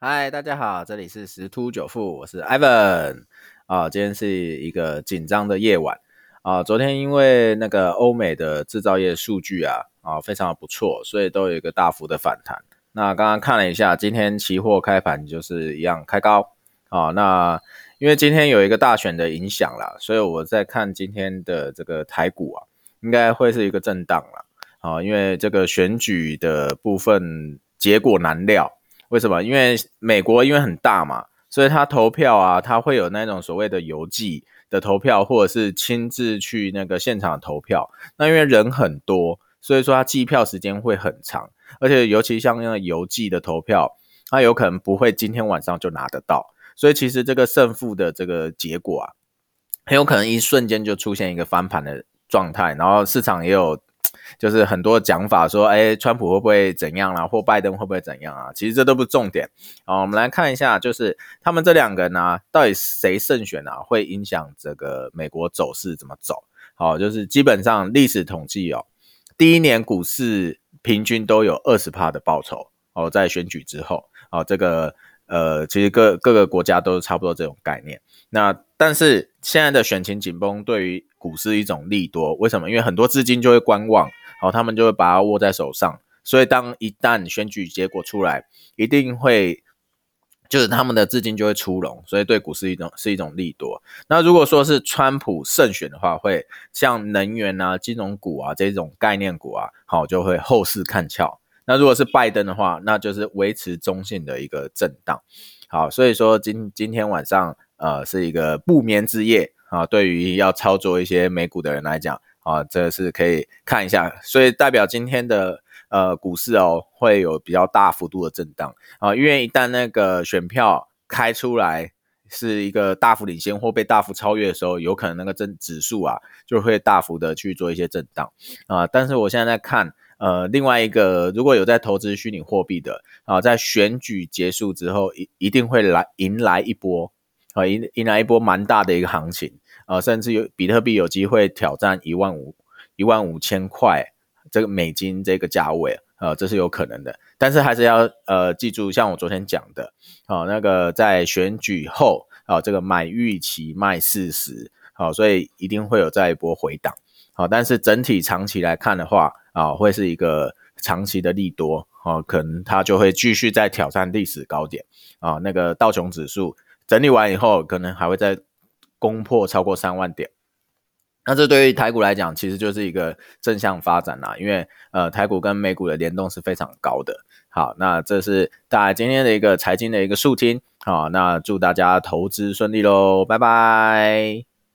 嗨，大家好，这里是十突九富，我是 Ivan 啊。今天是一个紧张的夜晚啊。昨天因为那个欧美的制造业数据啊啊非常的不错，所以都有一个大幅的反弹。那刚刚看了一下，今天期货开盘就是一样开高啊。那因为今天有一个大选的影响啦，所以我在看今天的这个台股啊，应该会是一个震荡啦。啊。因为这个选举的部分结果难料。为什么？因为美国因为很大嘛，所以他投票啊，他会有那种所谓的邮寄的投票，或者是亲自去那个现场投票。那因为人很多，所以说他计票时间会很长，而且尤其像那个邮寄的投票，他有可能不会今天晚上就拿得到。所以其实这个胜负的这个结果啊，很有可能一瞬间就出现一个翻盘的状态，然后市场也有。就是很多讲法说，哎，川普会不会怎样啦，或拜登会不会怎样啊？其实这都不是重点啊。我们来看一下，就是他们这两个呢，到底谁胜选啊，会影响这个美国走势怎么走？好，就是基本上历史统计哦，第一年股市平均都有二十帕的报酬哦，在选举之后哦，这个呃，其实各各个国家都差不多这种概念。那但是现在的选情紧绷，对于股市一种利多，为什么？因为很多资金就会观望，好，他们就会把它握在手上，所以当一旦选举结果出来，一定会就是他们的资金就会出笼，所以对股市一种是一种利多。那如果说是川普胜选的话，会像能源啊、金融股啊这种概念股啊，好就会后市看俏。那如果是拜登的话，那就是维持中性的一个震荡。好，所以说今今天晚上呃是一个不眠之夜。啊，对于要操作一些美股的人来讲，啊，这是可以看一下，所以代表今天的呃股市哦，会有比较大幅度的震荡啊，因为一旦那个选票开出来是一个大幅领先或被大幅超越的时候，有可能那个震指数啊就会大幅的去做一些震荡啊。但是我现在在看，呃，另外一个如果有在投资虚拟货币的啊，在选举结束之后，一一定会来迎来一波。啊，迎迎来一波蛮大的一个行情啊，甚至有比特币有机会挑战一万五一万五千块这个美金这个价位啊，这是有可能的。但是还是要呃记住，像我昨天讲的啊，那个在选举后啊，这个买预期卖事实，好，所以一定会有再一波回档。好，但是整体长期来看的话啊，会是一个长期的利多啊，可能它就会继续在挑战历史高点啊，那个道琼指数。整理完以后，可能还会再攻破超过三万点，那这对于台股来讲，其实就是一个正向发展啦。因为呃，台股跟美股的联动是非常高的。好，那这是大家今天的一个财经的一个速听。好，那祝大家投资顺利喽，拜拜。